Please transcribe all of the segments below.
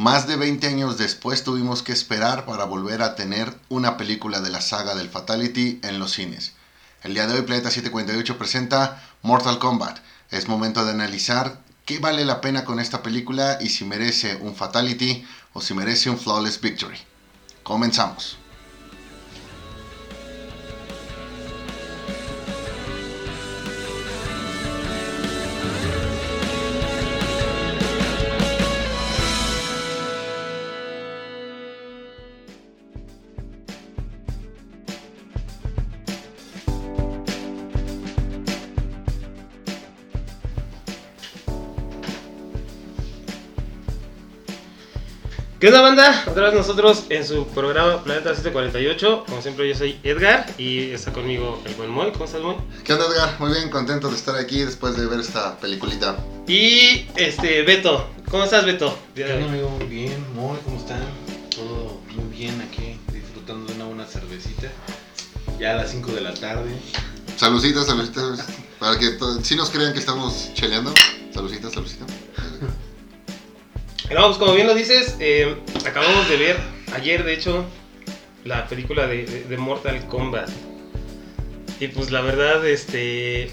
Más de 20 años después tuvimos que esperar para volver a tener una película de la saga del Fatality en los cines. El día de hoy Planeta 748 presenta Mortal Kombat. Es momento de analizar qué vale la pena con esta película y si merece un Fatality o si merece un Flawless Victory. Comenzamos. ¿Qué onda banda? Otra vez nosotros en su programa Planeta 748. Como siempre yo soy Edgar y está conmigo el buen Moy. ¿Cómo estás Moy? ¿Qué onda Edgar? Muy bien, contento de estar aquí después de ver esta peliculita. Y este Beto. ¿Cómo estás Beto? ¿Qué onda amigo? Muy bien. Moy, ¿cómo están? Todo muy bien aquí, disfrutando de una buena cervecita. Ya a las 5 de la tarde. Saluditas, saluditas. Para que si nos crean que estamos cheleando. Saluditas, saluditas. No, pues como bien lo dices, eh, acabamos de ver ayer, de hecho, la película de, Mortal Kombat. Y pues la verdad, este.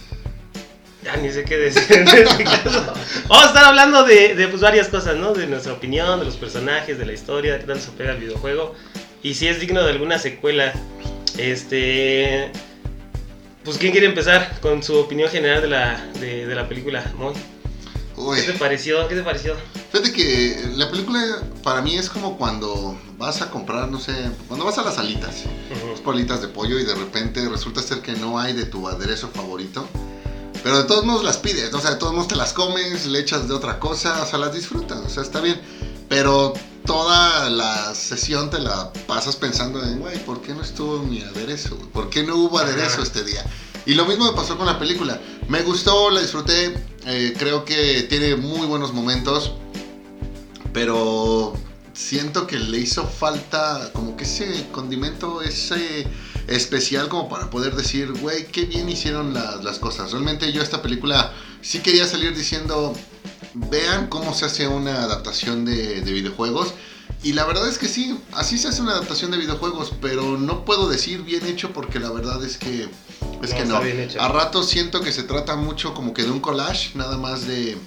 Ya ni sé qué decir en este caso. Vamos a estar hablando de, pues, varias cosas, ¿no? De nuestra opinión, de los personajes, de la historia, de qué tal se pega el videojuego. Y si es digno de alguna secuela. Este. Pues, ¿quién quiere empezar con su opinión general de la, de, la película? Muy. ¿Qué te pareció? ¿Qué te pareció? Fíjate que la película para mí es como cuando vas a comprar, no sé, cuando vas a las alitas, las politas de pollo y de repente resulta ser que no hay de tu aderezo favorito. Pero de todos modos las pides, o sea, de todos modos te las comes, le echas de otra cosa, o sea, las disfrutas, o sea, está bien. Pero toda la sesión te la pasas pensando en, güey, ¿por qué no estuvo mi aderezo? ¿Por qué no hubo aderezo este día? Y lo mismo me pasó con la película. Me gustó, la disfruté, eh, creo que tiene muy buenos momentos, pero siento que le hizo falta como que ese condimento, ese especial como para poder decir, güey, qué bien hicieron las cosas. Realmente yo esta película sí quería salir diciendo, vean cómo se hace una adaptación de videojuegos y la verdad es que sí, así se hace una adaptación de videojuegos, pero no puedo decir bien hecho porque la verdad es que es que no. A ratos siento que se trata mucho como que de un collage, nada más de,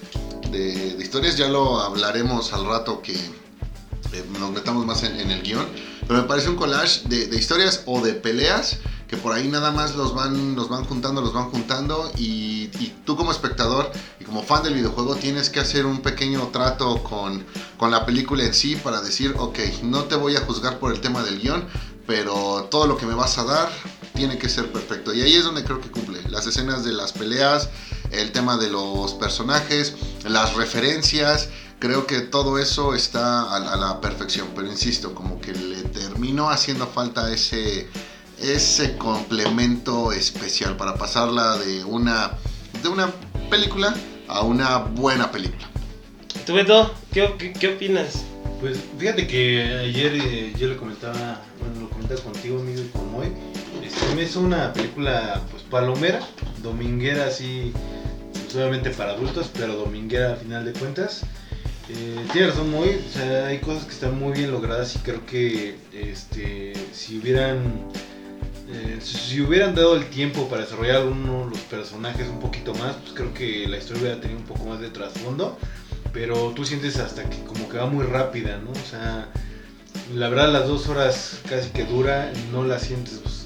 de, historias. Ya lo hablaremos al rato que eh, nos metamos más en, el guion. Pero me parece un collage de, de historias o de peleas que por ahí nada más los van, los van juntando, los van juntando y, tú como espectador y como fan del videojuego tienes que hacer un pequeño trato con, con la película en sí para decir, ok, no te voy a juzgar por el tema del guion, pero todo lo que me vas a dar tiene que ser perfecto. Y ahí es donde creo que cumple. Las escenas de las peleas, el tema de los personajes, las referencias, creo que todo eso está a, a la perfección. Pero insisto, como que le terminó haciendo falta ese ese complemento especial para pasarla de una, de una película a una buena película. ¿Tú, Beto, qué, qué, opinas? Pues fíjate que ayer eh, yo le comentaba, bueno, lo comentaba contigo, amigo, y con Moy. Este, me hizo una película, pues, palomera, dominguera, así, obviamente para adultos, pero dominguera a final de cuentas. Eh, tiene razón, Moy, o sea, hay cosas que están muy bien logradas y creo que, este, si hubieran eh, si hubieran dado el tiempo para desarrollar uno de los personajes un poquito más, pues creo que la historia hubiera tenido un poco más de trasfondo. Pero tú sientes hasta que como que va muy rápida, ¿no? O sea, la verdad las dos horas casi que dura, no las sientes pues,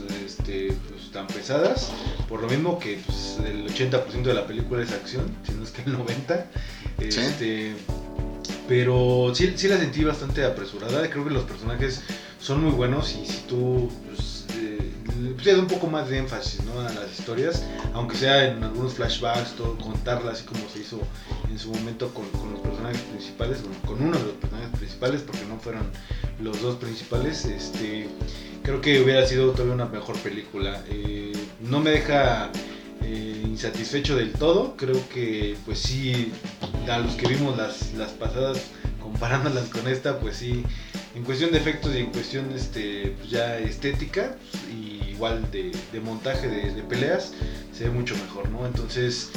este, pues, tan pesadas. Por lo mismo que pues, el 80% de la película es acción, si no es que el 90%. Este, Pero sí, sí la sentí bastante apresurada. Creo que los personajes son muy buenos y si tú pues, da un poco más de énfasis ¿no? a las historias, aunque sea en algunos flashbacks, todo, contarlas así como se hizo en su momento con, los personajes principales, con, uno de los personajes principales, porque no fueron los dos principales, este, creo que hubiera sido todavía una mejor película. Eh, no me deja eh, insatisfecho del todo, creo que pues sí, a los que vimos las, las pasadas, comparándolas con esta, pues sí, en cuestión de efectos y en cuestión este, pues ya estética pues, y igual de, montaje de, peleas, se ve mucho mejor, ¿no? Entonces,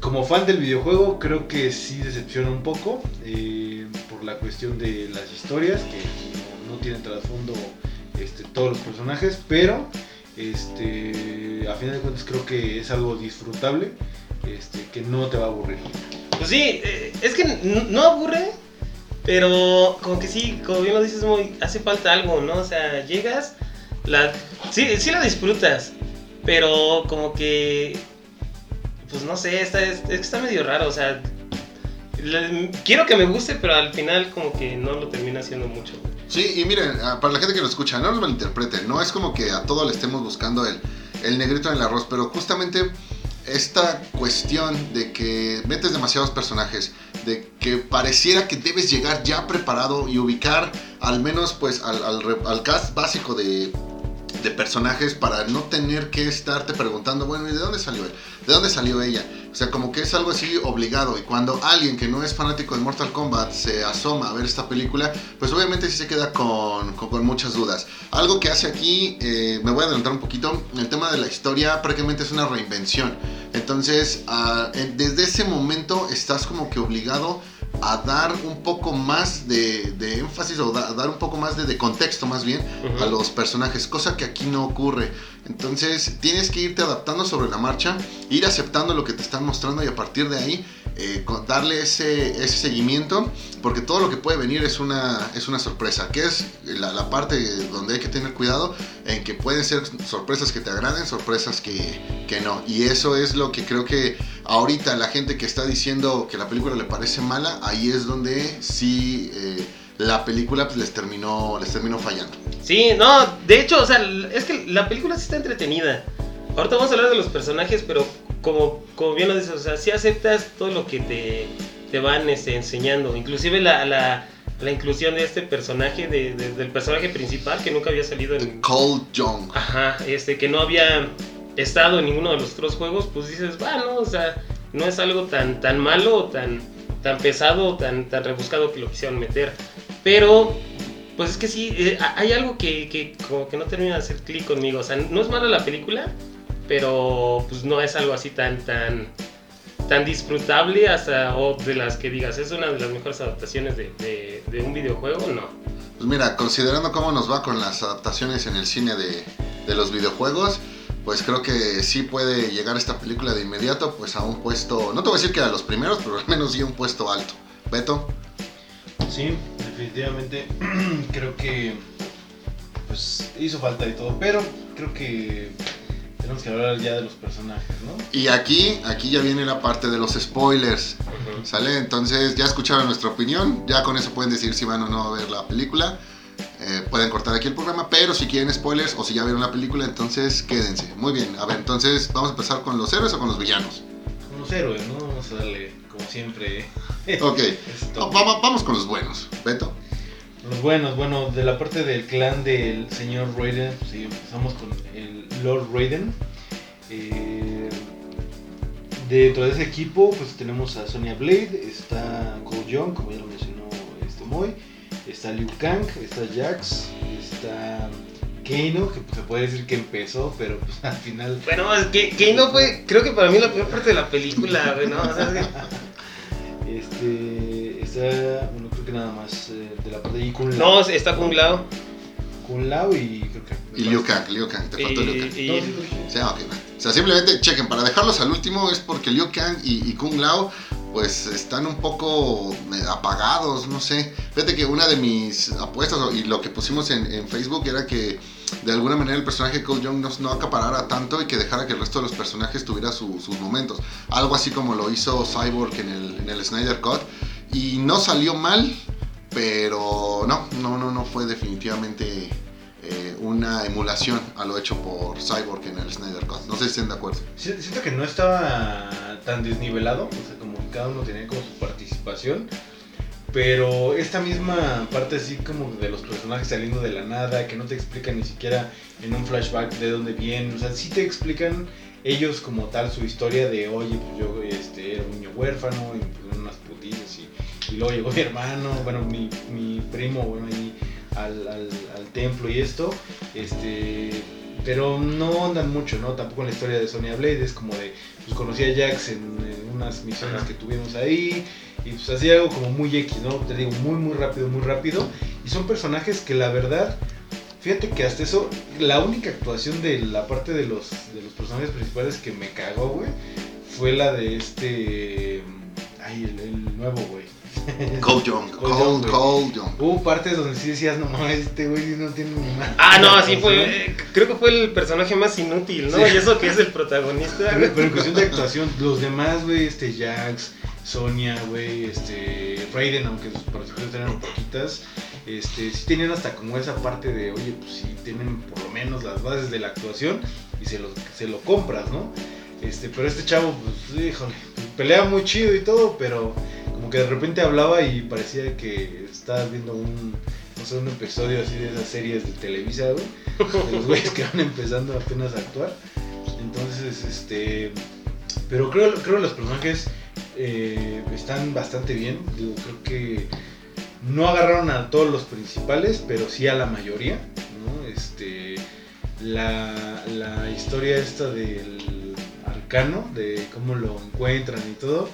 como fan del videojuego, creo que sí decepciona un poco eh, por la cuestión de las historias, que no, no tienen trasfondo este, todos los personajes, pero este, a final de cuentas creo que es algo disfrutable, este, que no te va a aburrir. Pues sí, eh, es que no aburre, pero como que sí, como bien lo dices, muy, hace falta algo, ¿no? O sea, llegas, la, sí, sí la disfrutas, pero como que, pues no sé, está, es, que está medio raro, o sea, quiero que me guste, pero al final como que no lo termina haciendo mucho. Sí, y miren, ah, para la gente que lo escucha, no lo malinterpreten, no es como que a todo le estemos buscando el, el negrito en el arroz, pero justamente esta cuestión de que metes demasiados personajes, de que pareciera que debes llegar ya preparado y ubicar al menos pues al, al al cast básico de, de personajes para no tener que estarte preguntando, bueno, ¿y de dónde salió él? ¿De dónde salió ella? O sea, como que es algo así obligado. Y cuando alguien que no es fanático de Mortal Kombat se asoma a ver esta película, pues obviamente sí se queda con, con- muchas dudas. Algo que hace aquí, eh, me voy a adelantar un poquito, el tema de la historia prácticamente es una reinvención. Entonces, en- desde ese momento estás como que obligado a dar un poco más de, de énfasis o da- dar un poco más de, de contexto más bien a los personajes, cosa que aquí no ocurre. Entonces tienes que irte adaptando sobre la marcha, ir aceptando lo que te están mostrando y a partir de ahí eh, darle ese, ese seguimiento, porque todo lo que puede venir es una, es una sorpresa, que es la, la parte donde hay que tener cuidado en que pueden ser sorpresas que te agraden, sorpresas que, que no. Y eso es lo que creo que ahorita la gente que está diciendo que la película le parece mala, ahí es donde sí eh, la película pues, les, terminó, les terminó fallando. Sí, no, de hecho, o sea, es que la película sí está entretenida. Ahorita vamos a hablar de los personajes, pero como, como bien lo dices, o sea, sí aceptas todo lo que te, te van este, enseñando. Inclusive la, la, la inclusión de este personaje, de- de- del personaje principal que nunca había salido en... Cold Young. Ajá, este, que no había estado en ninguno de los otros juegos, pues dices, bueno, o sea, no es algo tan, tan malo, tan, tan pesado, tan, tan rebuscado que lo quisieron meter. Pero, pues es que sí, eh, ha- hay algo que, que como que no termina de hacer clic conmigo. O sea, no es mala la película, pero pues no es algo así tan, tan, tan disfrutable hasta, o de las que digas, es una de las mejores adaptaciones de, de- de un videojuego, no. Pues mira, considerando cómo nos va con las adaptaciones en el cine de, de los videojuegos, pues creo que sí puede llegar esta película de inmediato pues a un puesto, no te voy a decir que a los primeros, pero al menos sí a un puesto alto. Beto, Sí, definitivamente creo que pues hizo falta y todo, pero creo que tenemos que hablar ya de los personajes, ¿no? y aquí, aquí ya viene la parte de los spoilers, ¿sale? Entonces ya escucharon nuestra opinión, ya con eso pueden decir si van o no a ver la película. Eh, pueden cortar aquí el programa, pero si quieren spoilers o si ya vieron la película, entonces quédense. Muy bien, a ver, entonces vamos a empezar con los héroes o con los villanos. Con los héroes, ¿no? Vamos a darle, como siempre, Ok, esto. Va- va- vamos con los buenos. Beto. Los buenos, bueno, de la parte del clan del señor Raiden, pues sí, empezamos con el Lord Raiden. Eh, dentro de ese equipo, pues tenemos a Sonya Blade, está Cole Young, como ya lo mencionó este Moy, está Liu Kang, está Jax, está Kano, que pues, se puede decir que empezó, pero pues al final Bueno, es que, que no fue, creo que para mí la peor parte de la película, ¿no? O sea, es que- este, está, bueno, creo que nada más eh, de la parte de Kun no, Lao, está Kung Lao. Kun Lao y creo que... Y Liu Kang, Liu Kang, te faltó Y, Liu Kang. y- No, sí dije. O sea, simplemente chequen, para dejarlos al último es porque Liu Kang y, y Kung Lao pues están un poco eh, apagados, no sé. Fíjate que una de mis apuestas y lo que pusimos en, en Facebook era que de alguna manera el personaje de Cole Young no, no acaparara tanto y que dejara que el resto de los personajes tuviera su- sus momentos. Algo así como lo hizo Cyborg en el, en el Snyder Cut. Y no salió mal, pero no, no, no, no fue definitivamente eh, una emulación a lo hecho por Cyborg en el Snyder Cut. No sé si estén de acuerdo. Si- Siento que no estaba tan desnivelado, o sea, como que cada uno tenía como su participación, pero esta misma parte así como de los personajes saliendo de la nada, que no te explican ni siquiera en un flashback de dónde vienen, o sea, sí te explican ellos como tal su historia de, oye, pues yo este, era un niño huérfano y me pusieron unas putillas y, y luego llegó mi hermano, bueno, mi, mi primo, bueno, ahí al, al, al templo y esto, este, pero no andan mucho, ¿no? Tampoco en la historia de Sonya Blade, es como de, pues conocí a Jax en, en una unas misiones Ajá. que tuvimos ahí. Y pues así algo como muy X, ¿no? Te digo, muy, muy rápido, muy rápido. Y son personajes que la verdad, fíjate que hasta eso, la única actuación de la parte de los, de los personajes principales que me cagó, güey, fue la de este... Ay, el, el nuevo, güey. Cole Young, Cole Cole, Young. Hubo partes donde sí decías, no mames, este güey no tiene ni más. Ah, no, así fue. eh, Creo que fue el personaje más inútil, ¿no? Sí. Y eso que es el protagonista. Pero, pero en cuestión de actuación, los demás, güey, este Jax, Sonia, güey, este Raiden, aunque sus participaciones eran poquitas, este, sí tenían hasta como esa parte de, oye, pues sí tienen por lo menos las bases de la actuación y se lo, se lo compras, ¿no? Este, pero este chavo, pues, híjole, pelea muy chido y todo, pero como que de repente hablaba y parecía que estabas viendo un, no sé, un episodio así de esas series de Televisa, güey, de los güeyes que van empezando apenas a actuar. Entonces, este. Pero creo, creo que los personajes eh, están bastante bien. Digo, creo que no agarraron a todos los principales, pero sí a la mayoría. Este, la, la historia esta del arcano, de cómo lo encuentran y todo.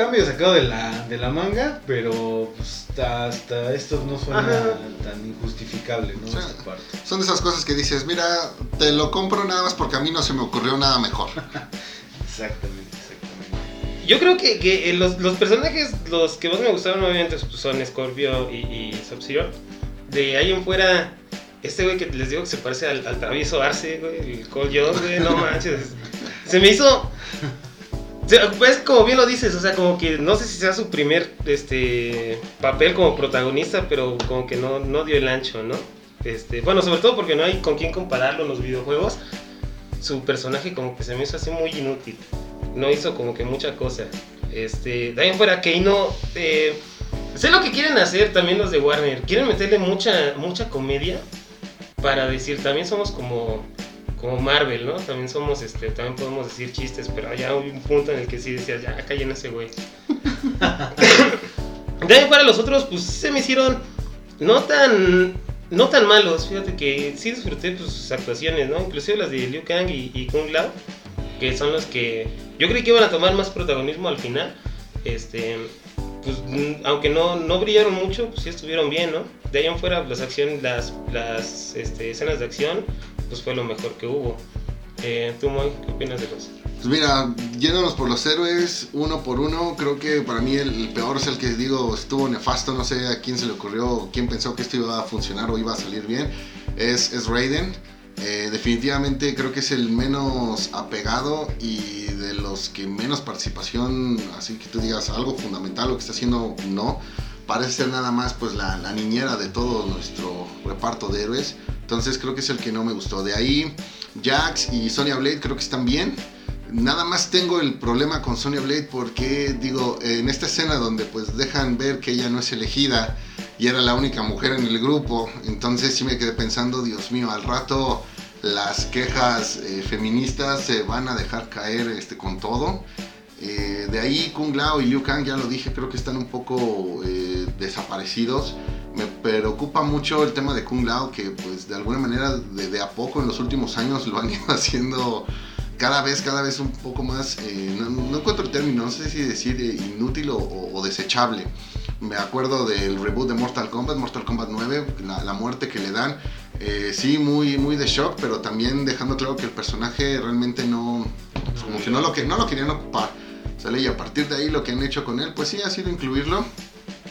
Está medio sacado de la, de la manga, pero pues, hasta, esto no suena Ajá. tan injustificable, ¿no? Sí. Esa parte. Son de esas cosas que dices, mira, te lo compro nada más porque a mí no se me ocurrió nada mejor. Exactamente, exactamente. Yo creo que, que, eh, los, los personajes, los que más me gustaron, obviamente, pues, son Scorpio y, y Sub-Zero. De ahí en fuera, este güey que les digo que se parece al, al travieso Arce, güey, el Cole Young, güey, no manches. Se me hizo. Pues como bien lo dices, o sea, como que no sé si sea su primer este papel como protagonista, pero como que no, no dio el ancho, ¿no? Este, bueno, sobre todo porque no hay con quién compararlo en los videojuegos. Su personaje como que se me hizo así muy inútil. No hizo como que mucha cosa. Este, en fuera Keino, eh, sé lo que quieren hacer también los de Warner. Quieren meterle mucha, mucha comedia para decir, también somos como, como Marvel, ¿no? También somos, este, también podemos decir chistes, pero ya hay un punto en el que sí decías, ya callen a ese güey. de ahí en fuera los otros, pues se me hicieron no tan, no tan malos. Fíjate que sí disfruté pues, sus actuaciones, ¿no? Inclusive las de Liu Kang y, y Kung Lao, que son los que yo creí que iban a tomar más protagonismo al final. Este, pues, aunque no, no brillaron mucho, pues sí estuvieron bien, ¿no? De ahí en fuera, las acciones, las, las este, escenas de acción, pues fue lo mejor que hubo. Eh, ¿Tú, Moy, qué opinas de los? Pues mira, yéndonos por los héroes, uno por uno, creo que para mí el, el peor es el que digo estuvo nefasto, no sé a quién se le ocurrió, quién pensó que esto iba a funcionar o iba a salir bien, es, es Raiden. Eh, definitivamente creo que es el menos apegado y de los que menos participación, así que tú digas algo fundamental, lo que está haciendo, no. Parece ser nada más pues la, la niñera de todo nuestro reparto de héroes. Entonces creo que es el que no me gustó. De ahí, Jax y Sonya Blade creo que están bien. Nada más tengo el problema con Sonya Blade porque, digo, en esta escena donde pues dejan ver que ella no es elegida y era la única mujer en el grupo, entonces sí me quedé pensando, Dios mío, al rato las quejas eh, feministas se van a dejar caer este, con todo. Eh, de ahí Kung Lao y Liu Kang, ya lo dije, creo que están un poco eh, desaparecidos. Me preocupa mucho el tema de Kung Lao, que pues de alguna manera de, a poco en los últimos años lo han ido haciendo cada vez, cada vez un poco más, eh, no, no encuentro el término, no sé si decir eh, inútil o- o desechable. Me acuerdo del reboot de Mortal Kombat, Mortal Kombat 9, la, la muerte que le dan. Eh, sí, muy, muy de shock, pero también dejando claro que el personaje realmente no, pues, como que no lo, que, no lo querían ocupar. ¿sale? Y a partir de ahí lo que han hecho con él, pues sí ha sido incluirlo,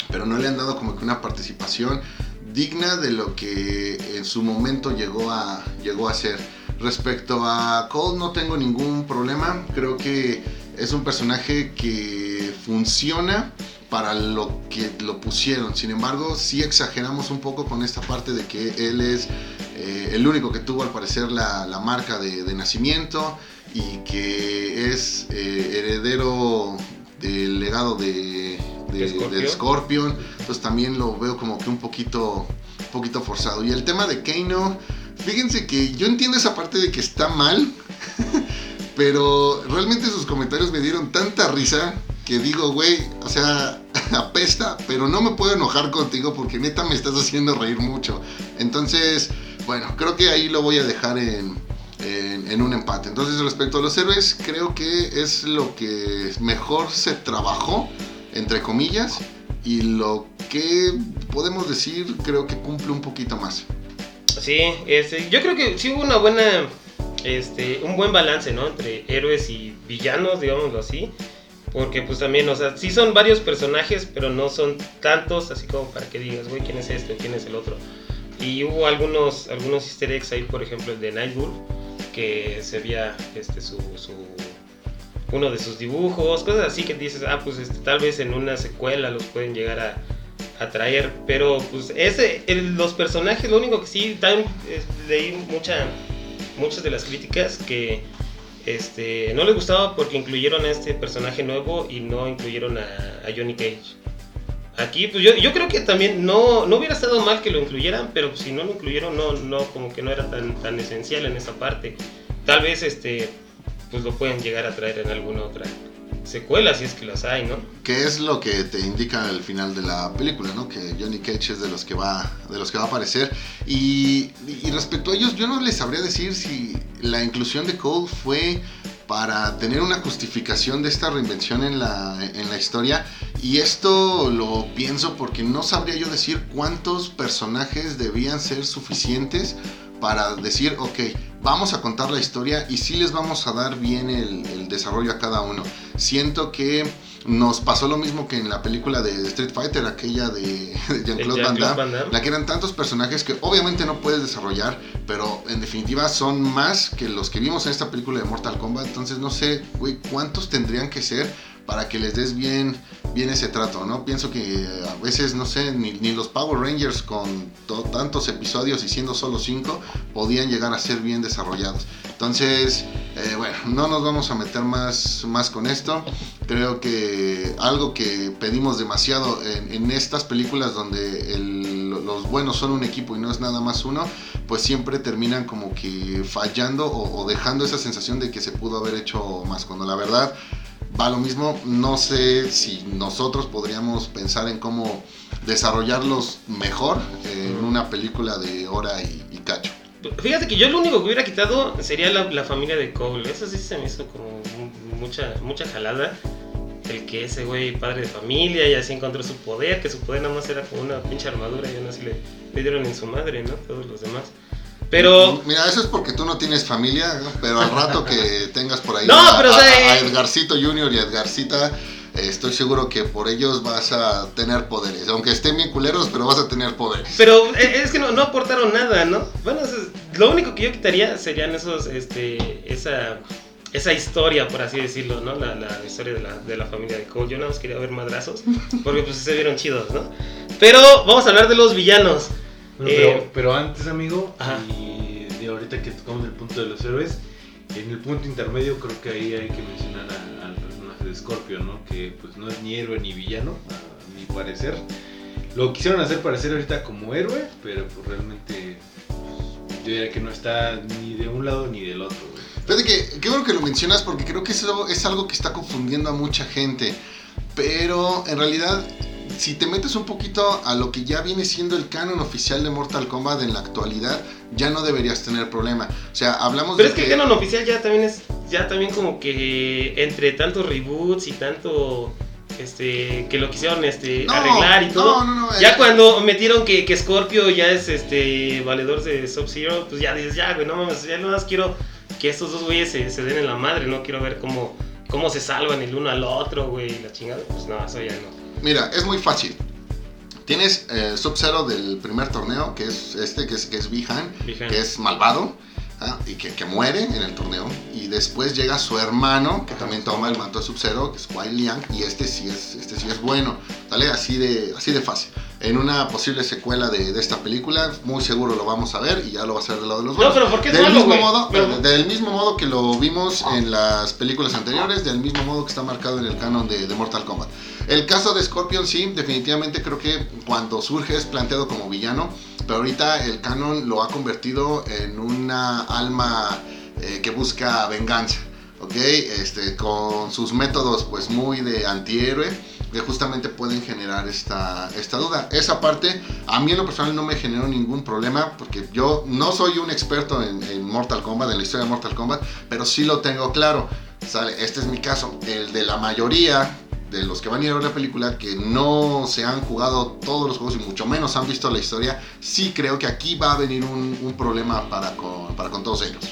pero no le han dado como que una participación digna de lo que en su momento llegó a, llegó a ser. Respecto a Cole no tengo ningún problema, creo que es un personaje que funciona para lo que lo pusieron. Sin embargo, sí exageramos un poco con esta parte de que él es eh, el único que tuvo al parecer la, la marca de, nacimiento y que es eh, heredero del legado de, de- Scorpion. Entonces también lo veo como que un poquito, un poquito forzado. Y el tema de Kano, fíjense que yo entiendo esa parte de que está mal, pero realmente sus comentarios me dieron tanta risa que digo, güey, o sea, apesta, pero no me puedo enojar contigo porque neta me estás haciendo reír mucho. Entonces, bueno, creo que ahí lo voy a dejar en, en, en un empate. Entonces, respecto a los héroes, creo que es lo que mejor se trabajó, entre comillas, y lo que podemos decir, creo que cumple un poquito más. Sí, este, yo creo que sí hubo una buena, este, un buen balance, ¿no? Entre héroes y villanos, digámoslo así. Porque pues también, o sea, sí son varios personajes, pero no son tantos, así como para que digas, güey, ¿quién es este? ¿Quién es el otro? Y hubo algunos, algunos easter eggs ahí, por ejemplo, el de Nightwolf, que se veía este, su, uno de sus dibujos, cosas así que dices, ah, pues este, tal vez en una secuela los pueden llegar a, a traer, pero pues ese, los personajes, lo único que sí, eh, leí mucha, muchas de las críticas que este, no les gustaba porque incluyeron a este personaje nuevo y no incluyeron a Johnny Cage. Aquí, pues yo, yo creo que también no, no hubiera estado mal que lo incluyeran, pero si no lo incluyeron, no, no, como que no era tan, tan esencial en esa parte. Tal vez este, pues lo pueden llegar a traer en alguna otra secuela, si es que las hay, ¿no? que es lo que te indica al final de la película, ¿no? Que Johnny Cage es de los que va, de los que va a aparecer. Y, y respecto a ellos, yo no les sabría decir si la inclusión de Cole fue para tener una justificación de esta reinvención en la, en la historia. Y esto lo pienso porque no sabría yo decir cuántos personajes debían ser suficientes para decir, ok, vamos a contar la historia y sí les vamos a dar bien el, el desarrollo a cada uno. Siento que nos pasó lo mismo que en la película de Street Fighter, aquella de, de Jean-Claude Van Damme. la que eran tantos personajes que obviamente no puedes desarrollar, pero en definitiva son más que los que vimos en esta película de Mortal Kombat. Entonces no sé, güey, cuántos tendrían que ser para que les des bien, bien ese trato, ¿no? Pienso que eh, a veces, no sé, ni, los Power Rangers con to- tantos episodios y siendo solo cinco podían llegar a ser bien desarrollados. Entonces, eh, bueno, no nos vamos a meter más, más con esto. Creo que algo que pedimos demasiado en, estas películas donde los buenos son un equipo y no es nada más uno, pues siempre terminan como que fallando o, o dejando esa sensación de que se pudo haber hecho más. Cuando la verdad va lo mismo, no sé si nosotros podríamos pensar en cómo desarrollarlos mejor en una película de hora y, y cacho. Fíjate que yo lo único que hubiera quitado sería la, la familia de Cole. Eso sí se me hizo como mu- mucha, mucha jalada. El que ese güey padre de familia y así encontró su poder, que su poder nada más era como una pinche armadura y aún así le, le dieron en su madre, ¿no? Todos los demás. Pero, Mira, eso es porque tú no tienes familia, ¿no? pero al rato que tengas por ahí No, a, pero, o a- sea, a eh, Edgarcito Junior y a Edgarcita, eh, estoy seguro que por ellos vas a tener poderes. Aunque estén bien culeros, pero vas a tener poderes. pero eh, es que no, no aportaron nada, ¿no? Bueno, es- lo único que yo quitaría serían esos, este, esa, esa historia, por así decirlo, ¿no? La, la historia de la, de la familia de Cole. Yo nada más quería ver madrazos, porque pues se vieron chidos, ¿no? Pero vamos a hablar de los villanos. Bueno, Eh, pero, pero antes, amigo, Ajá. y de ahorita que tocamos el punto de los héroes, en el punto intermedio creo que ahí hay que mencionar a- al personaje de Scorpio, ¿no? Que pues no es ni héroe ni villano, a mi parecer. Lo quisieron hacer parecer ahorita como héroe, pero pues realmente pues, yo diría que no está ni de un lado ni del otro. güey. Fíjate que, qué bueno que lo mencionas porque creo que eso es algo que está confundiendo a mucha gente. Pero en realidad, si te metes un poquito a lo que ya viene siendo el canon oficial de Mortal Kombat en la actualidad, ya no deberías tener problema. O sea, hablamos Pero de es que el canon oficial ya también es, ya también como que entre tantos reboots y tanto, este, que lo quisieron, este, No, arreglar y todo. No, no, no. Ya eh, cuando metieron que, que Scorpio ya es este valedor de Sub-Zero, pues ya dices, ya, güey, no mames, ya nada más quiero que estos dos güeyes se, se den en la madre, no quiero ver cómo, cómo se salvan el uno al otro, güey, la chingada. Pues no, eso ya no. Mira, es muy fácil. Tienes eh, Sub-Zero del primer torneo, que es este, que es, que es Bihan, Bihan. que es malvado ¿ah? y que, que muere en el torneo. Y después llega su hermano, que también toma el manto de Sub-Zero, que es Wai Liang, y este sí es, este sí es bueno. ¿Sale? Así de, así de fácil. En una posible secuela de, de esta película, muy seguro lo vamos a ver y ya lo va a hacer del lado de los No, buenos. pero ¿por qué del, malo, mismo modo, Pero- del mismo modo que lo vimos en las películas anteriores, del mismo modo que está marcado en el canon de, de Mortal Kombat. El caso de Scorpion, sí, definitivamente creo que cuando surge es planteado como villano, pero ahorita el canon lo ha convertido en una alma eh, que busca venganza, ¿ok? Este, con sus métodos pues muy de antihéroe, que justamente pueden generar esta, esta duda. Esa parte a mí en lo personal no me generó ningún problema porque yo no soy un experto en, Mortal Kombat, en la historia de Mortal Kombat, pero sí lo tengo claro. ¿sale? Este es mi caso, el de la mayoría de los que van a ir a ver la película que no se han jugado todos los juegos y mucho menos han visto la historia, sí creo que aquí va a venir un, un problema para con, para con todos ellos.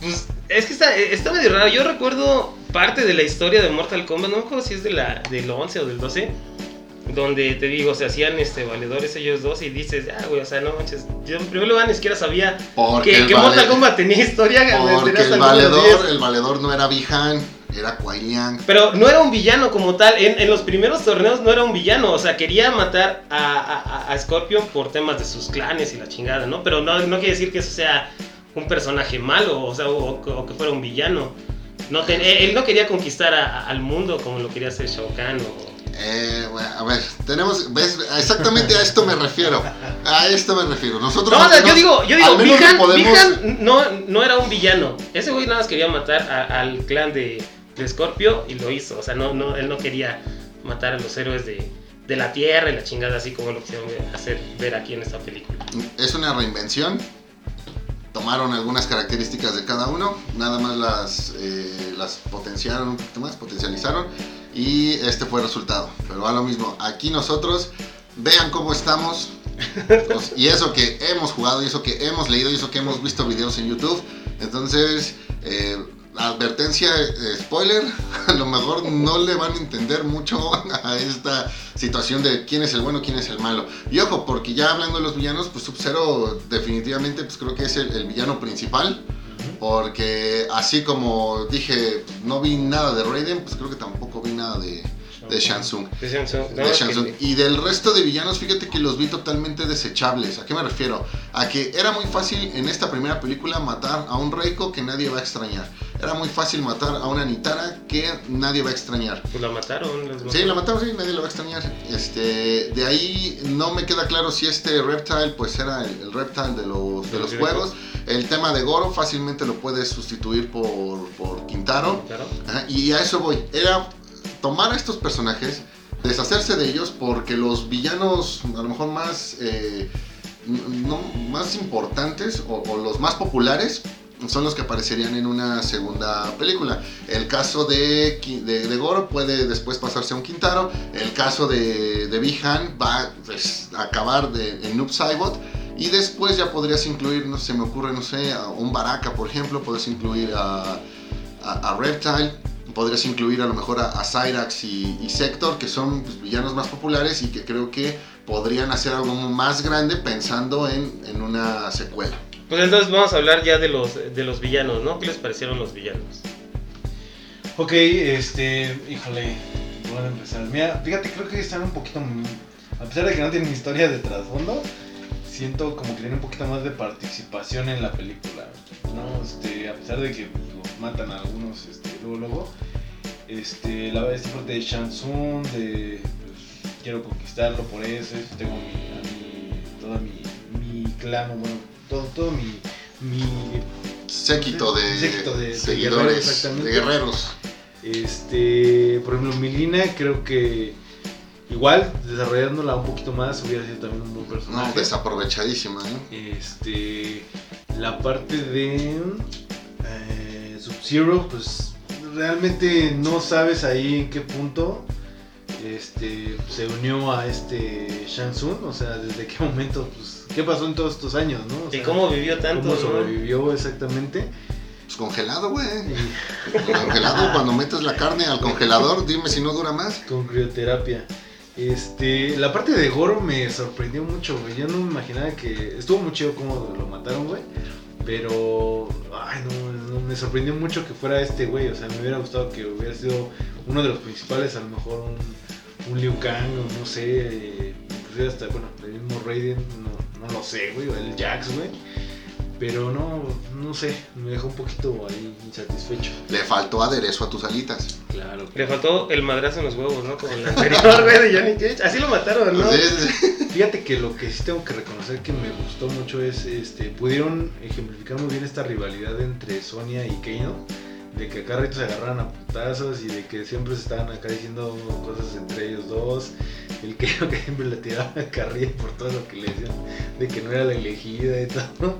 Pues es que está, está medio raro. Yo recuerdo parte de la historia de Mortal Kombat, no me acuerdo si es de la, del 11 o del 12, donde te digo, se hacían este, valedores ellos dos y dices, ah, güey, o sea, no manches. Yo en primer lugar ni siquiera sabía Porque que, vale- Mortal Kombat tenía historia. Porque el los 10. valedor, el valedor no era Bihan, era Kuai Liang. Pero no era un villano como tal. En, en los primeros torneos no era un villano. O sea, quería matar a, a- a Scorpion por temas de sus clanes y la chingada, ¿no? Pero no, no quiere decir que eso sea un personaje malo, o sea, o, o que fuera un villano. No él, él no quería conquistar a- al mundo como lo quería hacer Shao Kahn o... Eh, bueno, a ver, tenemos, ¿ves? Exactamente a esto me refiero. A esto me refiero. Nosotros No, o sea, al yo digo, yo digo, Bihan, podemos- no, no era un villano. Ese güey nada más quería matar a- al clan de, de Scorpio y lo hizo. O sea, no, no, él no quería matar a los héroes de, de la Tierra y la chingada, así como lo quisieron hacer ver aquí en esta película. es una reinvención. Tomaron algunas características de cada uno, nada más las, eh, las potenciaron un poquito más, potencializaron y este fue el resultado. Pero a lo mismo, aquí nosotros vean cómo estamos pues, y eso que hemos jugado y eso que hemos leído y eso que hemos visto videos en YouTube. Entonces, eh, advertencia, eh, spoiler, a lo mejor no le van a entender mucho a esta situación de quién es el bueno, quién es el malo. Y ojo, porque ya hablando de los villanos, pues Sub-Zero definitivamente pues creo que es el, el villano principal. Porque así como dije, no vi nada de Raiden, pues creo que tampoco vi nada de, de Shansung. De Samsung, De no, Shang Tsung. que- Y del resto de villanos, fíjate que los vi totalmente desechables. ¿A qué me refiero? A que era muy fácil en esta primera película matar a un Reiko que nadie va a extrañar. Era muy fácil matar a una Nitara que nadie va a extrañar. Pues la mataron. Sí, la mataron. mataron, sí, nadie lo va a extrañar. Este, de ahí no me queda claro si este Reptile pues era el, el Reptile de los, de los juegos. El tema de Goro fácilmente lo puedes sustituir por, por Quintaro. Ajá, y a eso voy. Era tomar a estos personajes, deshacerse de ellos, porque los villanos a lo mejor más, eh, más importantes o, los más populares son los que aparecerían en una segunda película. El caso de, de, de Goro puede después pasarse a un Quintaro. El caso de, de Bihan va pues, a acabar de, en Noob Saibot. Y después ya podrías incluir, no sé, me ocurre, no sé, un Baraka, por ejemplo. Puedes incluir a, a Reptile. Podrías incluir a lo mejor a, a Cyrax y, y Sector, que son pues, villanos más populares y que creo que podrían hacer algo más grande pensando en, en una secuela. Pues entonces vamos a hablar ya de los, de los villanos, ¿no? ¿Qué les parecieron los villanos? Ok, este, híjole, ¿por dónde empezar? Mira, fíjate, creo que están un poquito, a pesar de que no tienen historia de trasfondo, siento como que tienen un poquito más de participación en la película, ¿no? Este, a pesar de que pues, matan a algunos, este, luego, luego, este, la esta parte de Shansung, de, pues, quiero conquistarlo por eso, eso, tengo mi, a mi, toda mi, mi clan, o bueno, todo, todo mi, mi Séquito de, Séquito de- de seguidores, guerreros, de guerreros. Este, por ejemplo, Milina, creo que igual desarrollándola un poquito más hubiera sido también un buen No, personaje. desaprovechadísima, ¿eh? este, la parte de eh, Sub-Zero, pues realmente no sabes ahí en qué punto este, se unió a este Shang Tsung, o sea, desde qué momento, pues, qué pasó en todos estos años, ¿no? O ¿Y sea, cómo vivió tanto? cómo no? sobrevivió exactamente. Pues congelado, güey. Y- Congelado, cuando metes la carne al congelador, dime si no dura más. Con crioterapia. Este, la parte de Goro me sorprendió mucho, güey. Yo no me imaginaba que. Estuvo muy chido cómo lo mataron, güey. Pero. Ay, no, me sorprendió mucho que fuera este, güey. O sea, me hubiera gustado que hubiera sido uno de los principales, a lo mejor un, un Liu Kang, o no sé. eh, inclusive hasta, bueno, el mismo Raiden, no, no lo sé, güey. O el Jax, güey. Pero no, no sé, me dejó un poquito ahí insatisfecho. Le faltó aderezo a tus alitas. Claro. Le faltó el madrazo en los huevos, ¿no? Como en la anterior, güey, de Johnny Cage. Así lo mataron, ¿no? Sí, sí, sí. Fíjate que lo que sí tengo que reconocer que me gustó mucho es, este, pudieron ejemplificar muy bien esta rivalidad entre Sonia y Kano, de que acá se agarraran a putazos y de que siempre se estaban acá diciendo cosas entre ellos dos. El que, que siempre le tiraba carrilla por todo lo que le decían, de que no era la elegida y todo.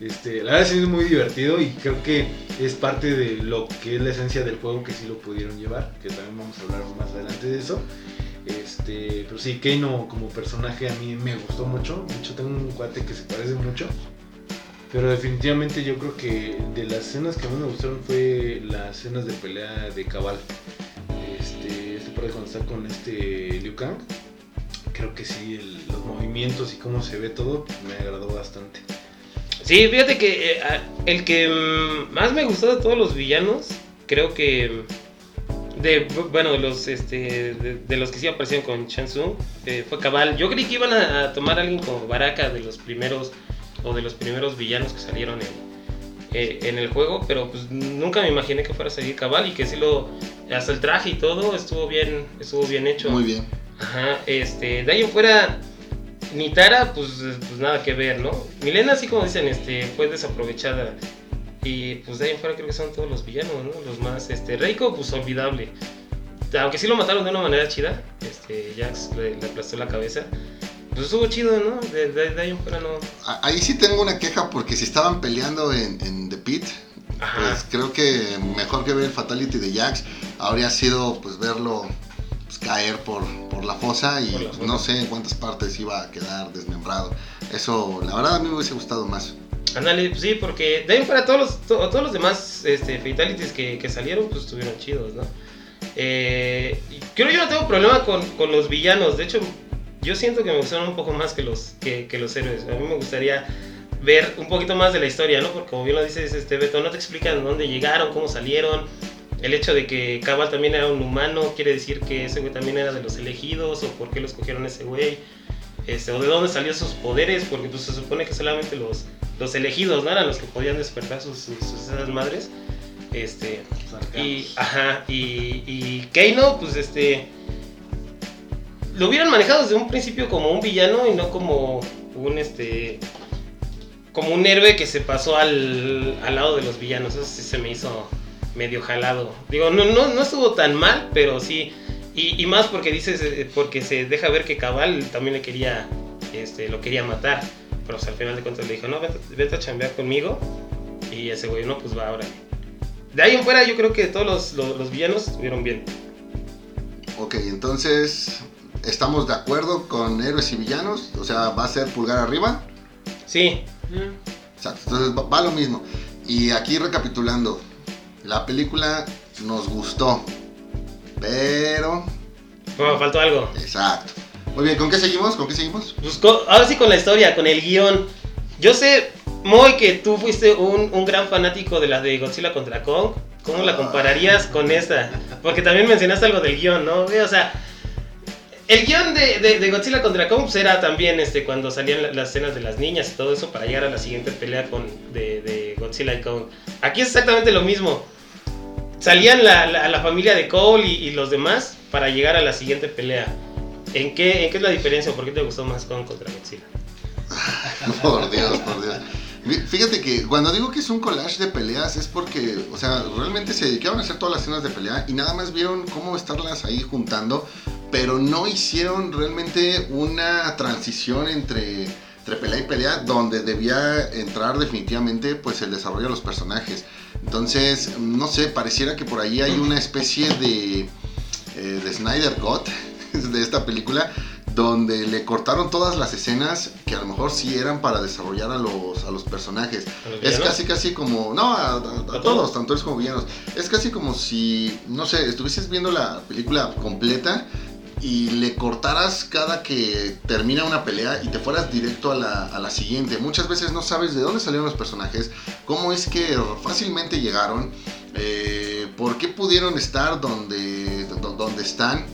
Este, la verdad sí es muy divertido y creo que es parte de lo que es la esencia del juego que sí lo pudieron llevar, que también vamos a hablar más adelante de eso. Este, pero sí, Keino como personaje a mí me gustó mucho. De hecho, tengo un cuate que se parece mucho. Pero definitivamente yo creo que de las escenas que más me gustaron fue las escenas de pelea de Cabal. Este, este por ahí cuando está con este Liu Kang. Creo que sí, los movimientos y cómo se ve todo me agradó bastante. Sí, fíjate que eh, el que mm, más me gustó de todos los villanos, creo que mm, de bueno, de los este de, de los que sí aparecieron con Shang Tsung, eh, fue Cabal. Yo creí que iban a, a tomar a alguien como Baraka de los primeros o de los primeros villanos que salieron en, eh, en el juego, pero pues nunca me imaginé que fuera a salir Cabal y que sí lo hasta el traje y todo estuvo bien estuvo bien hecho. Muy bien. Ajá, este, de ahí en fuera, Nitara, pues, pues nada que ver, ¿no? Milena, así como dicen, este, fue desaprovechada. Y pues de ahí en fuera creo que son todos los villanos, ¿no? Los más, este, Reiko, pues olvidable. Aunque sí lo mataron de una manera chida, este, Jax le, le aplastó la cabeza. Pues estuvo chido, ¿no? De, de- de ahí en fuera no. Ahí sí tengo una queja porque si estaban peleando en, en The Pit, Ajá. pues creo que mejor que ver el Fatality de Jax habría sido pues verlo caer por, por la fosa y la fosa. no sé en cuántas partes iba a quedar desmembrado. Eso, la verdad, a mí me hubiese gustado más. Ándale, pues sí, porque de ahí fuera todos los, to- todos los demás este, fatalities que, que salieron, pues estuvieron chidos, ¿no? Eh, creo yo no tengo problema con, con los villanos, de hecho, yo siento que me gustaron un poco más que los, que, que los héroes. A mí me gustaría ver un poquito más de la historia, ¿no? Porque como bien lo dices, este Beto, no te explican dónde llegaron, cómo salieron. El hecho de que Cabal también era un humano quiere decir que ese güey también era de los elegidos, o por qué lo escogieron ese güey, este, o de dónde salió sus poderes, porque pues se supone que solamente los, los elegidos, ¿no? Eran los que podían despertar sus, sus, esas madres. Este, y, ajá, y, y Keino, pues este. Lo hubieran manejado desde un principio como un villano y no como un este. Como un héroe que se pasó al, al lado de los villanos. Eso sí se me hizo medio jalado. Digo, no, no, no estuvo tan mal, pero sí. Y, y más porque dices, eh, porque se deja ver que Cabal también le quería, este, lo quería matar. Pero pues, al final de cuentas le dijo, no, vete, vete a chambear conmigo. Y ese güey, no, pues va ahora. De ahí en fuera yo creo que todos los, los- los villanos estuvieron bien. Ok, entonces, ¿estamos de acuerdo con héroes y villanos? O sea, ¿va a ser pulgar arriba? Sí. Exacto, entonces va, va lo mismo. Y aquí recapitulando, la película nos gustó, pero... No, faltó algo. Exacto. Muy bien, ¿con qué seguimos? ¿Con qué seguimos? Pues ahora sí con la historia, con el guion. Yo sé, Moy, que tú fuiste un, un gran fanático de la de Godzilla contra Kong. ¿Cómo la compararías con esta? Porque también mencionaste algo del guion, ¿no? O sea, el guion de, de- de Godzilla contra Kong pues, era también este, cuando salían la- las escenas de las niñas y todo eso para llegar a la siguiente pelea con, de, de Godzilla y Kong. Aquí es exactamente lo mismo. Salían la, la- familia de Cole y, y los demás para llegar a la siguiente pelea. ¿En qué, ¿En qué es la diferencia? ¿Por qué te gustó más Kong contra Godzilla? Por Dios, por Dios. Fíjate que cuando digo que es un collage de peleas es porque, o sea, realmente se dedicaron a hacer todas las escenas de pelea y nada más vieron cómo estarlas ahí juntando, pero no hicieron realmente una transición entre, entre pelea y pelea donde debía entrar definitivamente pues el desarrollo de los personajes. Entonces, no sé, pareciera que por ahí hay una especie de, eh, de Snyder Cut de esta película donde le cortaron todas las escenas que a lo mejor sí eran para desarrollar a los, a los personajes. ¿A los Es casi casi como, no, a, a- a todos, todos? tanto es como villanos. Es casi como si, no sé, estuvieses viendo la película completa y le cortaras cada que termina una pelea y te fueras directo a la, a la siguiente. Muchas veces no sabes de dónde salieron los personajes, cómo es que fácilmente llegaron, eh, por qué pudieron estar donde, do- donde están.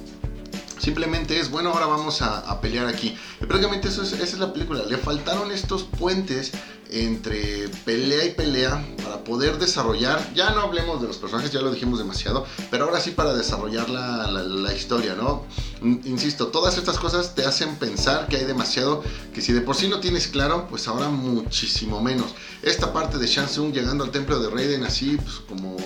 Simplemente es, bueno, ahora vamos a, pelear aquí. Y prácticamente eso es, esa es la película. Le faltaron estos puentes entre pelea y pelea para poder desarrollar, ya no hablemos de los personajes, ya lo dijimos demasiado, pero ahora sí para desarrollar la, la- historia, ¿no? Insisto, todas estas cosas te hacen pensar que hay demasiado, que si de por sí no tienes claro, pues ahora muchísimo menos. Esta parte de Shang Tsung llegando al templo de Raiden así, pues como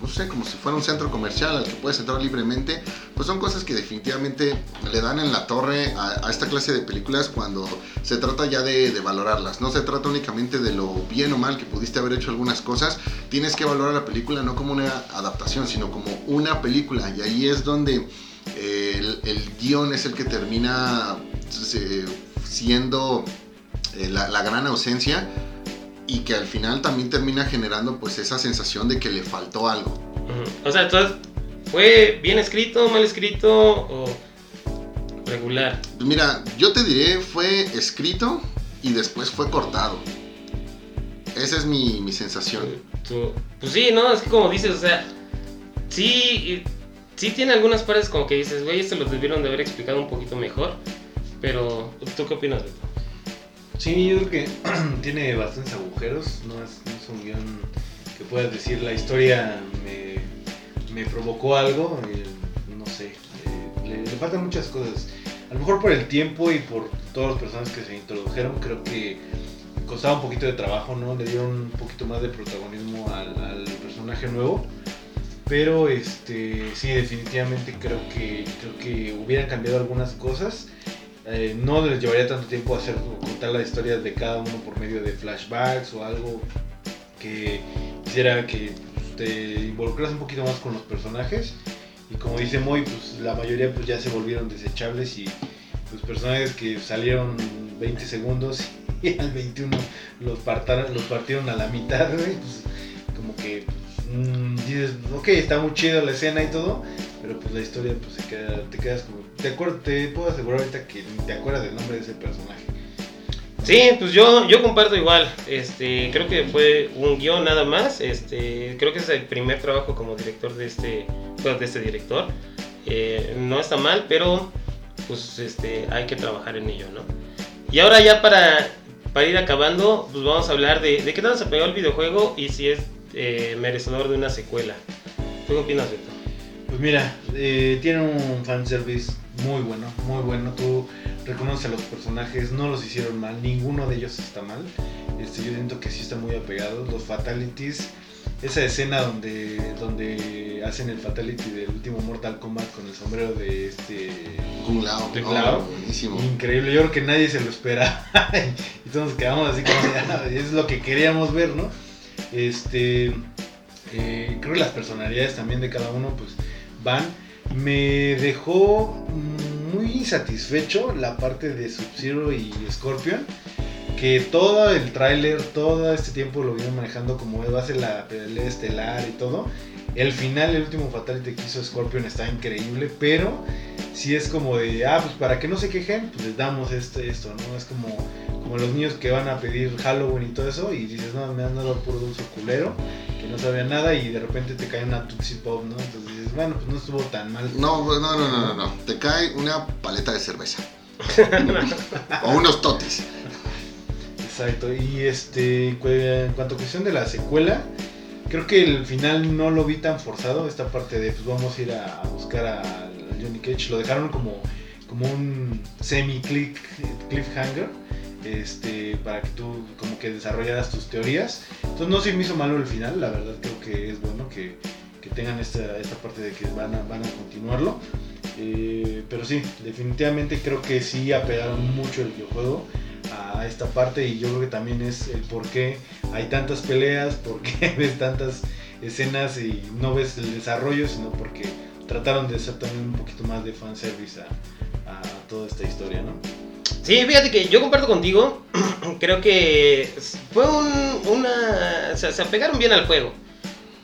no sé, como si fuera un centro comercial al que puedes entrar libremente, pues son cosas que definitivamente le dan en la torre a, esta clase de películas cuando se trata ya de, de, valorarlas. No se trata únicamente de lo bien o mal que pudiste haber hecho algunas cosas, tienes que valorar la película no como una adaptación, sino como una película. Y ahí es donde eh, el, el guion es el que termina eh, siendo eh, la, la gran ausencia y que al final también termina generando pues esa sensación de que le faltó algo. O sea, entonces, ¿fue bien escrito, mal escrito o regular? Mira, yo te diré, fue escrito y después fue cortado. Esa es mi, mi sensación. pues sí, ¿no? Es que como dices, o sea, sí, sí tiene algunas partes como que dices, güey, esto lo debieron de haber explicado un poquito mejor. Pero, ¿tú qué opinas de esto? Sí, yo creo que tiene bastantes agujeros. No es, un guion que puedas decir la historia me, provocó algo. Eh, no sé, eh, le, faltan muchas cosas. A lo mejor por el tiempo y por todas las personas que se introdujeron, creo que costaba un poquito de trabajo, ¿no? Le dieron un poquito más de protagonismo al, personaje nuevo. Pero este sí, definitivamente creo que creo que hubieran cambiado algunas cosas eh, no les llevaría tanto tiempo hacer contar la historia de cada uno por medio de flashbacks o algo que hiciera que pues, te involucras un poquito más con los personajes. Y como dice Moy pues la mayoría pues ya se volvieron desechables y los personajes que salieron 20 segundos y al 21 los, partaron, los partieron a la mitad pues, como que mm, dices ok está muy chido la escena y todo pero pues la historia pues se queda, te quedas como te, acuerdo, te puedo asegurar ahorita que te acuerdas del nombre de ese personaje. Sí, pues yo, yo comparto igual. Este, creo que fue un guion nada más. Este, creo que es el primer trabajo como director de este, de este director. Eh, no está mal, pero pues este, hay que trabajar en ello, ¿no? Y ahora ya para, para ir acabando, pues vamos a hablar de, de qué tal se pegó el videojuego y si es eh, merecedor de una secuela. ¿Tú qué opinas de esto? Pues mira, eh, tiene un fanservice muy bueno, muy bueno. Tú reconoces a los personajes, no los hicieron mal, ninguno de ellos está mal. Este, yo siento que sí están muy apegados. Los fatalities, esa escena donde, donde hacen el fatality del último Mortal Kombat con el sombrero de este. Kung Lao. Oh, buenísimo. Increíble, yo creo que nadie se lo espera. y todos quedamos así como, es lo que queríamos ver, ¿no? Este. Eh, creo que las personalidades también de cada uno, pues van me dejó muy insatisfecho la parte de Sub-Zero y Scorpion. Que todo el tráiler, todo este tiempo lo vino manejando como va a ser la pelea estelar y todo. El final, el último Fatality que hizo Scorpion está increíble, pero si es como de, ah, pues para que no se quejen, pues les damos este, esto, ¿no? Es como, como los niños que van a pedir Halloween y todo eso y dices, no, me han dado puro dulce culero que no sabía nada y de repente te cae una Tootsie Pop, ¿no? Entonces dices, bueno, pues no estuvo tan mal. No, no, no, no, no, no. te cae una paleta de cerveza. o unos totis. Exacto, y este, en cuanto a cuestión de la secuela, creo que el final no lo vi tan forzado, esta parte de, pues vamos a ir a, buscar a, Johnny Cage, lo dejaron como, como un semi-cliffhanger este, para que tú como que desarrollaras tus teorías. Entonces no se me hizo malo el final, la verdad creo que es bueno que, que tengan esta, esta, parte de que van a, van a continuarlo. Eh, pero sí, definitivamente creo que sí apegaron mucho el videojuego a esta parte y yo creo que también es el por qué hay tantas peleas, por qué ves tantas escenas y no ves el desarrollo, sino porque trataron de hacer también un poquito más de fanservice a, a toda esta historia, ¿no? Sí, fíjate que yo comparto contigo. Creo que fue un, una. O sea, se apegaron bien al juego.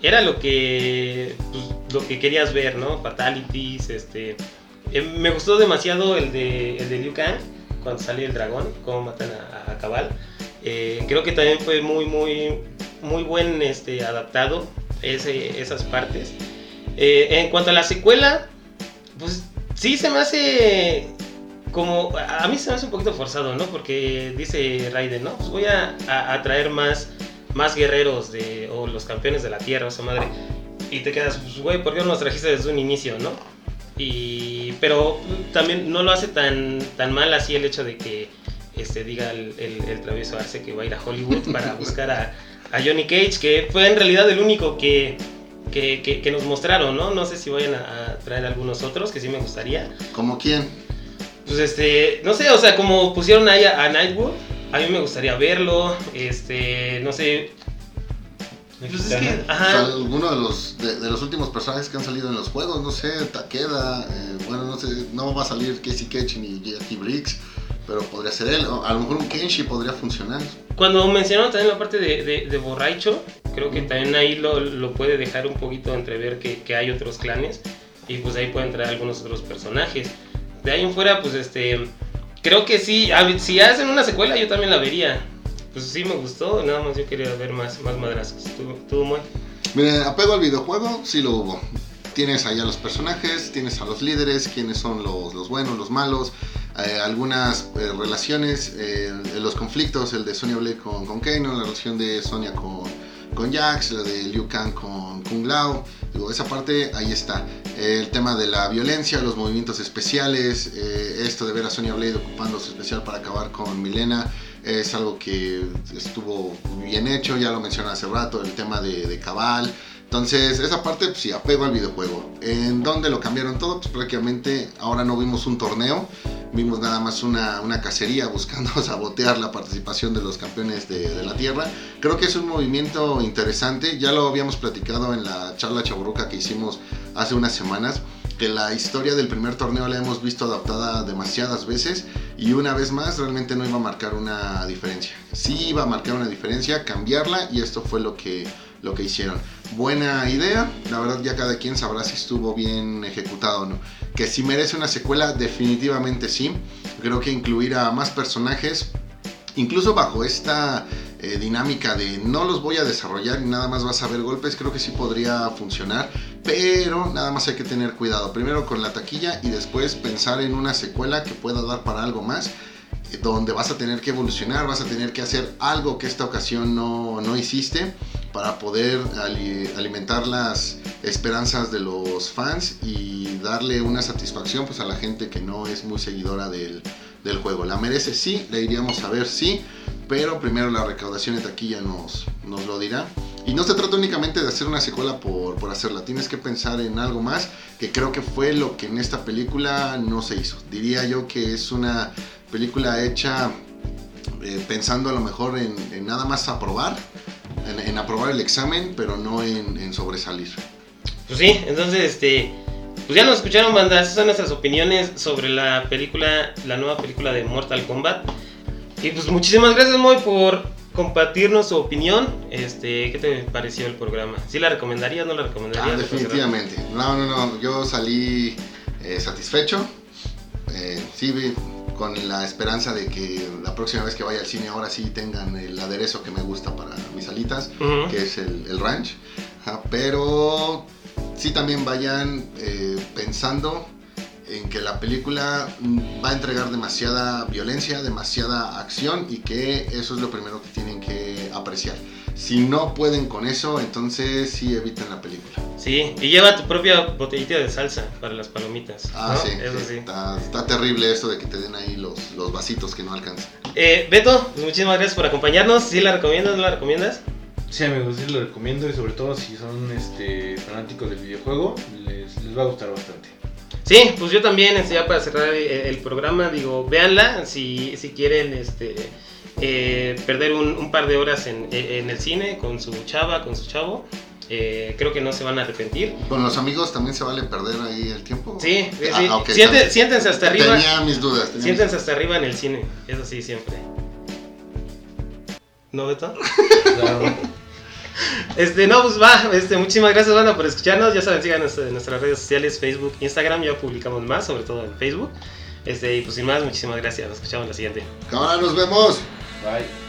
Era lo que. Pues, lo que querías ver, ¿no? Fatalities, este. Eh, me gustó demasiado el de, el de Liu Kang, cuando sale el dragón, cómo matan a, Cabal. Eh, creo que también fue muy, muy, muy buen este, adaptado ese, esas partes. Eh, en cuanto a la secuela, pues sí se me hace como a mí se me hace un poquito forzado, ¿no? Porque dice Raiden, ¿no? Pues voy a, a, traer más, más guerreros de, o los campeones de la tierra, o sea, madre. Y te quedas, pues, güey, ¿por qué no los trajiste desde un inicio, no? Y, pero también no lo hace tan, tan mal así el hecho de que este, diga el, el, travieso Arce que va a ir a Hollywood para buscar a, a, Johnny Cage, que fue en realidad el único que, que, que, que nos mostraron, ¿no? No sé si vayan a, a traer algunos otros, que sí me gustaría. ¿Como quién? Pues este, no sé, o sea, como pusieron ahí a, a Nightwood, a mí me gustaría verlo, este, no sé. Pues es que, Mexicana. O sea, ajá, alguno de los, de, de los últimos personajes que han salido en los juegos, no sé, Takeda, eh, bueno, no sé, no va a salir Casey Ketch ni Jackie Briggs, pero podría ser él, a lo mejor un Kenshi podría funcionar. cuando mencionaron también la parte de, de, de borracho, creo que también ahí lo, lo puede dejar un poquito entrever que, que hay otros clanes y pues ahí pueden traer algunos otros personajes. De ahí en fuera, pues este, creo que sí, si hacen una secuela yo también la vería. Pues sí me gustó, nada más yo quería ver más, más madrazos. ¿Tú, Moy? Miren, apego al videojuego, sí lo hubo. Tienes ahí a los personajes, tienes a los líderes, quiénes son los, los buenos, los malos, eh, algunas eh, relaciones, eh, los conflictos, el de Sonya Blade con, con Kano, la relación de Sonya con, con Jax, la de Liu Kang con Kung Lao. Digo, esa parte ahí está. el tema de la violencia, los movimientos especiales, eh, esto de ver a Sonya Blade ocupando su especial para acabar con Milena, es algo que estuvo bien hecho, ya lo mencioné hace rato, el tema de, de Cabal. Entonces, esa parte, pues sí, apego al videojuego. ¿En dónde lo cambiaron todo? Pues prácticamente ahora no vimos un torneo, vimos nada más una, una cacería buscando sabotear la participación de los campeones de, de la Tierra. Creo que es un movimiento interesante, ya lo habíamos platicado en la charla chaburruca que hicimos hace unas semanas, que la historia del primer torneo la hemos visto adaptada demasiadas veces y una vez más realmente no iba a marcar una diferencia. Sí iba a marcar una diferencia, cambiarla y esto fue lo que, lo que hicieron. Buena idea, la verdad ya cada quien sabrá si estuvo bien ejecutado o no. Que si merece una secuela, definitivamente sí. Creo que incluir a más personajes, incluso bajo esta eh, dinámica de no los voy a desarrollar y nada más vas a ver golpes, creo que sí podría funcionar. Pero nada más hay que tener cuidado. Primero con la taquilla y después pensar en una secuela que pueda dar para algo más. Donde vas a tener que evolucionar, vas a tener que hacer algo que esta ocasión no, no hiciste para poder ali- alimentar las esperanzas de los fans y darle una satisfacción pues, a la gente que no es muy seguidora del, del juego. ¿La merece? Sí, la iríamos a ver, sí, pero primero la recaudación de taquilla nos, nos lo dirá. Y no se trata únicamente de hacer una secuela por, por hacerla, tienes que pensar en algo más, que creo que fue lo que en esta película no se hizo. Diría yo que es una película hecha eh, pensando a lo mejor en, en nada más aprobar, en, en aprobar el examen, pero no en, en sobresalir. Pues sí, entonces, este, pues ya nos escucharon, banda. Esas son nuestras opiniones sobre la película, la nueva película de Mortal Kombat. Y pues muchísimas gracias, Moy, por compartirnos su opinión. Este, ¿qué te pareció el programa? ¿Sí la recomendarías, no la recomendarías? Ah, definitivamente. No, no, no. Yo salí eh, satisfecho. Eh, sí, vi con la esperanza de que la próxima vez que vaya al cine ahora sí tengan el aderezo que me gusta para mis alitas, que es el, el ranch. Ajá, pero sí también vayan eh, pensando en que la película va a entregar demasiada violencia, demasiada acción y que eso es lo primero que tienen que apreciar. Si no pueden con eso, entonces sí eviten la película. Sí, y lleva tu propia botellita de salsa para las palomitas. Ah, ¿no? sí, Eso sí. Está, está terrible esto de que te den ahí los, los vasitos que no alcanzan. Eh, Beto, muchísimas gracias por acompañarnos. ¿Sí la recomiendas, no la recomiendas? Sí, amigos, sí lo recomiendo y sobre todo si son este, fanáticos del videojuego, les, les va a gustar bastante. Sí, pues yo también, este, ya para cerrar el, el programa, digo, véanla si, si quieren este, eh, perder un, un par de horas en, en el cine con su chava, con su chavo. eh, creo que no se van a arrepentir. Con los amigos también se vale perder ahí el tiempo. Sí, sí, Ah, Siente- siéntense hasta arriba. Tenía mis dudas. tenía Siéntense hasta arriba en el cine, eso sí, siempre. ¿No, Beto? Claro. Este, no, pues va, este, muchísimas gracias, banda, por escucharnos. Ya saben, síganos en nuestras redes sociales, Facebook, Instagram, ya publicamos más, sobre todo en Facebook. Este, y pues sin más, muchísimas gracias. Nos escuchamos en la siguiente. Cámara, nos vemos. Bye.